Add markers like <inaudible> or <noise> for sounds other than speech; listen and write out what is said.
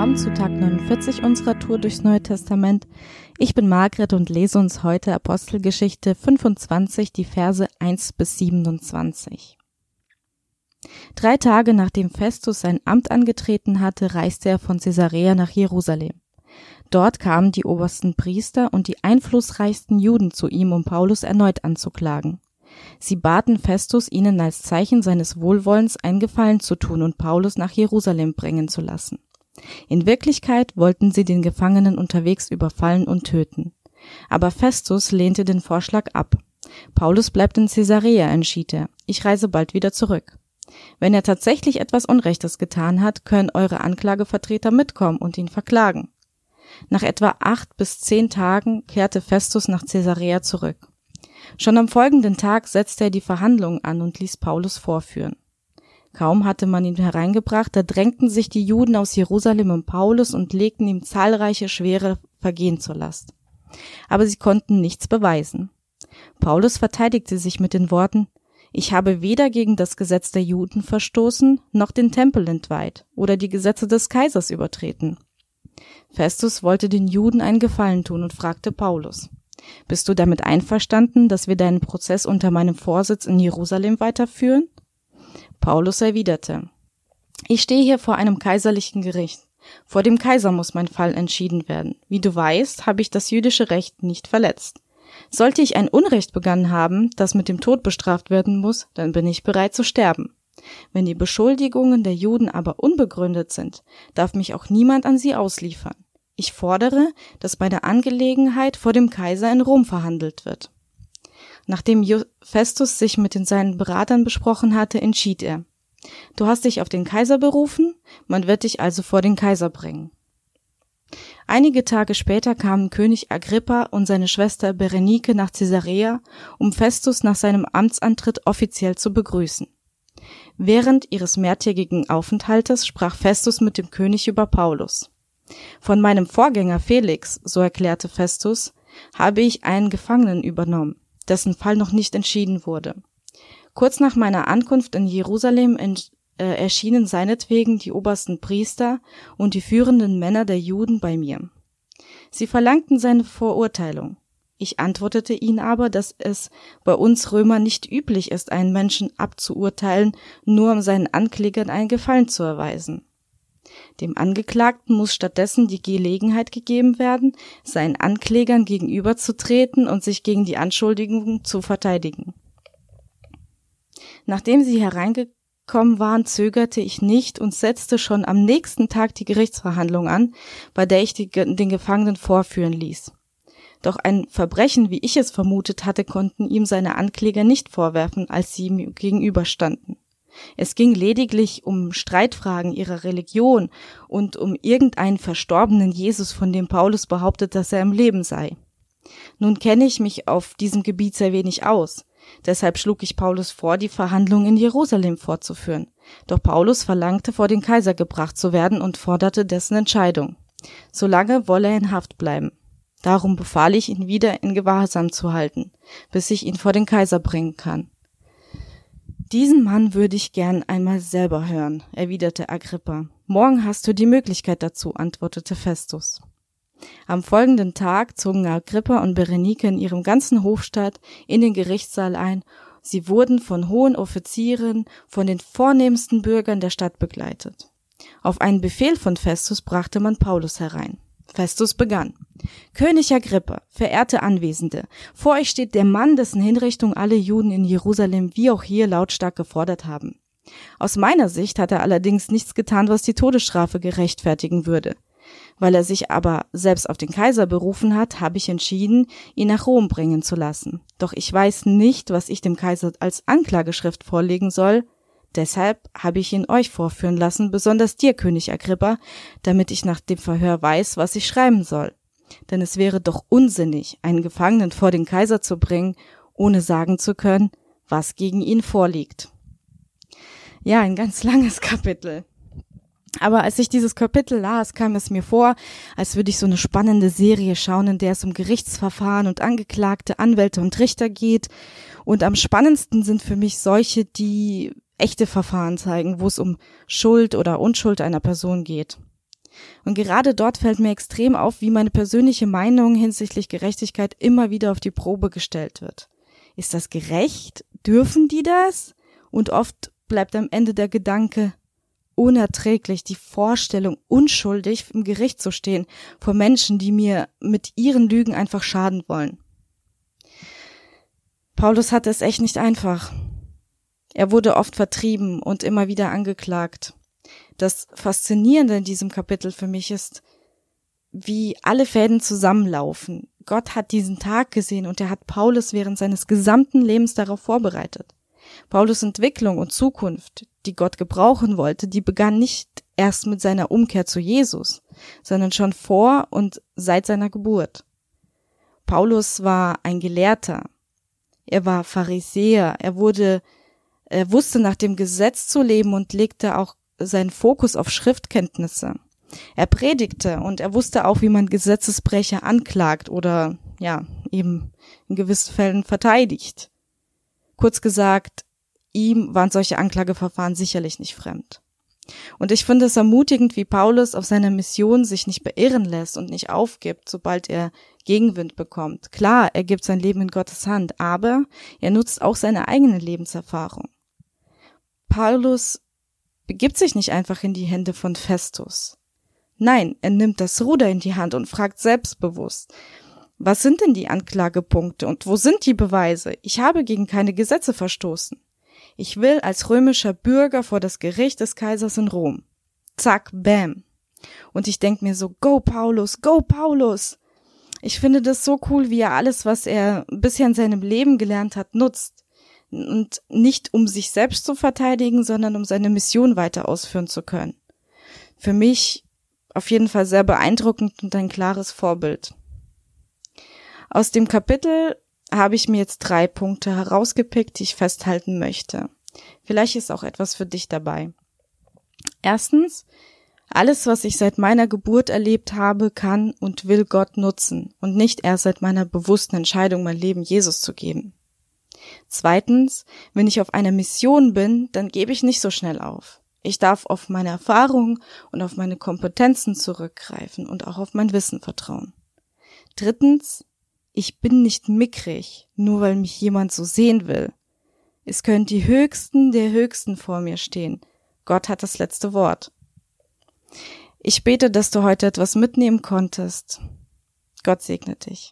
willkommen zu Tag 49 unserer Tour durchs Neue Testament. Ich bin Margret und lese uns heute Apostelgeschichte 25, die Verse 1 bis 27. Drei Tage nachdem Festus sein Amt angetreten hatte, reiste er von Caesarea nach Jerusalem. Dort kamen die obersten Priester und die einflussreichsten Juden zu ihm, um Paulus erneut anzuklagen. Sie baten Festus, ihnen als Zeichen seines Wohlwollens einen Gefallen zu tun und Paulus nach Jerusalem bringen zu lassen. In Wirklichkeit wollten sie den Gefangenen unterwegs überfallen und töten. Aber Festus lehnte den Vorschlag ab. Paulus bleibt in Caesarea, entschied er. Ich reise bald wieder zurück. Wenn er tatsächlich etwas Unrechtes getan hat, können eure Anklagevertreter mitkommen und ihn verklagen. Nach etwa acht bis zehn Tagen kehrte Festus nach Caesarea zurück. Schon am folgenden Tag setzte er die Verhandlungen an und ließ Paulus vorführen. Kaum hatte man ihn hereingebracht, da drängten sich die Juden aus Jerusalem um Paulus und legten ihm zahlreiche schwere Vergehen zur Last. Aber sie konnten nichts beweisen. Paulus verteidigte sich mit den Worten Ich habe weder gegen das Gesetz der Juden verstoßen, noch den Tempel entweiht oder die Gesetze des Kaisers übertreten. Festus wollte den Juden einen Gefallen tun und fragte Paulus bist du damit einverstanden, dass wir deinen Prozess unter meinem Vorsitz in Jerusalem weiterführen? Paulus erwiderte, ich stehe hier vor einem kaiserlichen Gericht. Vor dem Kaiser muss mein Fall entschieden werden. Wie du weißt, habe ich das jüdische Recht nicht verletzt. Sollte ich ein Unrecht begangen haben, das mit dem Tod bestraft werden muss, dann bin ich bereit zu sterben. Wenn die Beschuldigungen der Juden aber unbegründet sind, darf mich auch niemand an sie ausliefern. Ich fordere, dass bei der Angelegenheit vor dem Kaiser in Rom verhandelt wird. Nachdem Festus sich mit den seinen Beratern besprochen hatte, entschied er. Du hast dich auf den Kaiser berufen, man wird dich also vor den Kaiser bringen. Einige Tage später kamen König Agrippa und seine Schwester Berenike nach Caesarea, um Festus nach seinem Amtsantritt offiziell zu begrüßen. Während ihres mehrtägigen Aufenthaltes sprach Festus mit dem König über Paulus. Von meinem Vorgänger Felix, so erklärte Festus, habe ich einen Gefangenen übernommen, dessen Fall noch nicht entschieden wurde. Kurz nach meiner Ankunft in Jerusalem äh, erschienen seinetwegen die obersten Priester und die führenden Männer der Juden bei mir. Sie verlangten seine Verurteilung. Ich antwortete ihnen aber, dass es bei uns Römer nicht üblich ist, einen Menschen abzuurteilen, nur um seinen Anklägern einen Gefallen zu erweisen. Dem Angeklagten muss stattdessen die Gelegenheit gegeben werden, seinen Anklägern gegenüberzutreten und sich gegen die Anschuldigungen zu verteidigen. Nachdem sie hereingekommen waren, zögerte ich nicht und setzte schon am nächsten Tag die Gerichtsverhandlung an, bei der ich die, den Gefangenen vorführen ließ. Doch ein Verbrechen, wie ich es vermutet hatte, konnten ihm seine Ankläger nicht vorwerfen, als sie ihm gegenüberstanden. Es ging lediglich um Streitfragen ihrer Religion und um irgendeinen verstorbenen Jesus, von dem Paulus behauptet, dass er im Leben sei. Nun kenne ich mich auf diesem Gebiet sehr wenig aus. Deshalb schlug ich Paulus vor, die Verhandlungen in Jerusalem fortzuführen. Doch Paulus verlangte, vor den Kaiser gebracht zu werden und forderte dessen Entscheidung. Solange wolle er in Haft bleiben. Darum befahl ich ihn wieder in Gewahrsam zu halten, bis ich ihn vor den Kaiser bringen kann. Diesen Mann würde ich gern einmal selber hören, erwiderte Agrippa. Morgen hast du die Möglichkeit dazu, antwortete Festus. Am folgenden Tag zogen Agrippa und Berenike in ihrem ganzen Hofstaat in den Gerichtssaal ein. Sie wurden von hohen Offizieren, von den vornehmsten Bürgern der Stadt begleitet. Auf einen Befehl von Festus brachte man Paulus herein. Festus begann. König Agrippa, verehrte Anwesende, vor euch steht der Mann, dessen Hinrichtung alle Juden in Jerusalem wie auch hier lautstark gefordert haben. Aus meiner Sicht hat er allerdings nichts getan, was die Todesstrafe gerechtfertigen würde. Weil er sich aber selbst auf den Kaiser berufen hat, habe ich entschieden, ihn nach Rom bringen zu lassen. Doch ich weiß nicht, was ich dem Kaiser als Anklageschrift vorlegen soll, Deshalb habe ich ihn euch vorführen lassen, besonders dir, König Agrippa, damit ich nach dem Verhör weiß, was ich schreiben soll. Denn es wäre doch unsinnig, einen Gefangenen vor den Kaiser zu bringen, ohne sagen zu können, was gegen ihn vorliegt. Ja, ein ganz <laughs> langes Kapitel. Aber als ich dieses Kapitel las, kam es mir vor, als würde ich so eine spannende Serie schauen, in der es um Gerichtsverfahren und Angeklagte, Anwälte und Richter geht. Und am spannendsten sind für mich solche, die echte Verfahren zeigen, wo es um Schuld oder Unschuld einer Person geht. Und gerade dort fällt mir extrem auf, wie meine persönliche Meinung hinsichtlich Gerechtigkeit immer wieder auf die Probe gestellt wird. Ist das gerecht? Dürfen die das? Und oft bleibt am Ende der Gedanke, unerträglich, die Vorstellung, unschuldig im Gericht zu stehen vor Menschen, die mir mit ihren Lügen einfach schaden wollen. Paulus hatte es echt nicht einfach. Er wurde oft vertrieben und immer wieder angeklagt. Das Faszinierende in diesem Kapitel für mich ist, wie alle Fäden zusammenlaufen. Gott hat diesen Tag gesehen und er hat Paulus während seines gesamten Lebens darauf vorbereitet. Paulus Entwicklung und Zukunft, die Gott gebrauchen wollte, die begann nicht erst mit seiner Umkehr zu Jesus, sondern schon vor und seit seiner Geburt. Paulus war ein Gelehrter. Er war Pharisäer. Er wurde, er wusste nach dem Gesetz zu leben und legte auch seinen Fokus auf Schriftkenntnisse. Er predigte und er wusste auch, wie man Gesetzesbrecher anklagt oder, ja, eben in gewissen Fällen verteidigt. Kurz gesagt, ihm waren solche Anklageverfahren sicherlich nicht fremd. Und ich finde es ermutigend, wie Paulus auf seiner Mission sich nicht beirren lässt und nicht aufgibt, sobald er Gegenwind bekommt. Klar, er gibt sein Leben in Gottes Hand, aber er nutzt auch seine eigene Lebenserfahrung. Paulus begibt sich nicht einfach in die Hände von Festus. Nein, er nimmt das Ruder in die Hand und fragt selbstbewusst, was sind denn die Anklagepunkte und wo sind die Beweise? Ich habe gegen keine Gesetze verstoßen. Ich will als römischer Bürger vor das Gericht des Kaisers in Rom. Zack, bam. Und ich denk mir so, go Paulus, go Paulus. Ich finde das so cool, wie er alles, was er bisher in seinem Leben gelernt hat, nutzt. Und nicht um sich selbst zu verteidigen, sondern um seine Mission weiter ausführen zu können. Für mich auf jeden Fall sehr beeindruckend und ein klares Vorbild. Aus dem Kapitel habe ich mir jetzt drei Punkte herausgepickt, die ich festhalten möchte. Vielleicht ist auch etwas für dich dabei. Erstens, alles, was ich seit meiner Geburt erlebt habe, kann und will Gott nutzen und nicht erst seit meiner bewussten Entscheidung, mein Leben Jesus zu geben. Zweitens, wenn ich auf einer Mission bin, dann gebe ich nicht so schnell auf. Ich darf auf meine Erfahrungen und auf meine Kompetenzen zurückgreifen und auch auf mein Wissen vertrauen. Drittens, ich bin nicht mickrig, nur weil mich jemand so sehen will. Es können die Höchsten der Höchsten vor mir stehen. Gott hat das letzte Wort. Ich bete, dass du heute etwas mitnehmen konntest. Gott segne dich.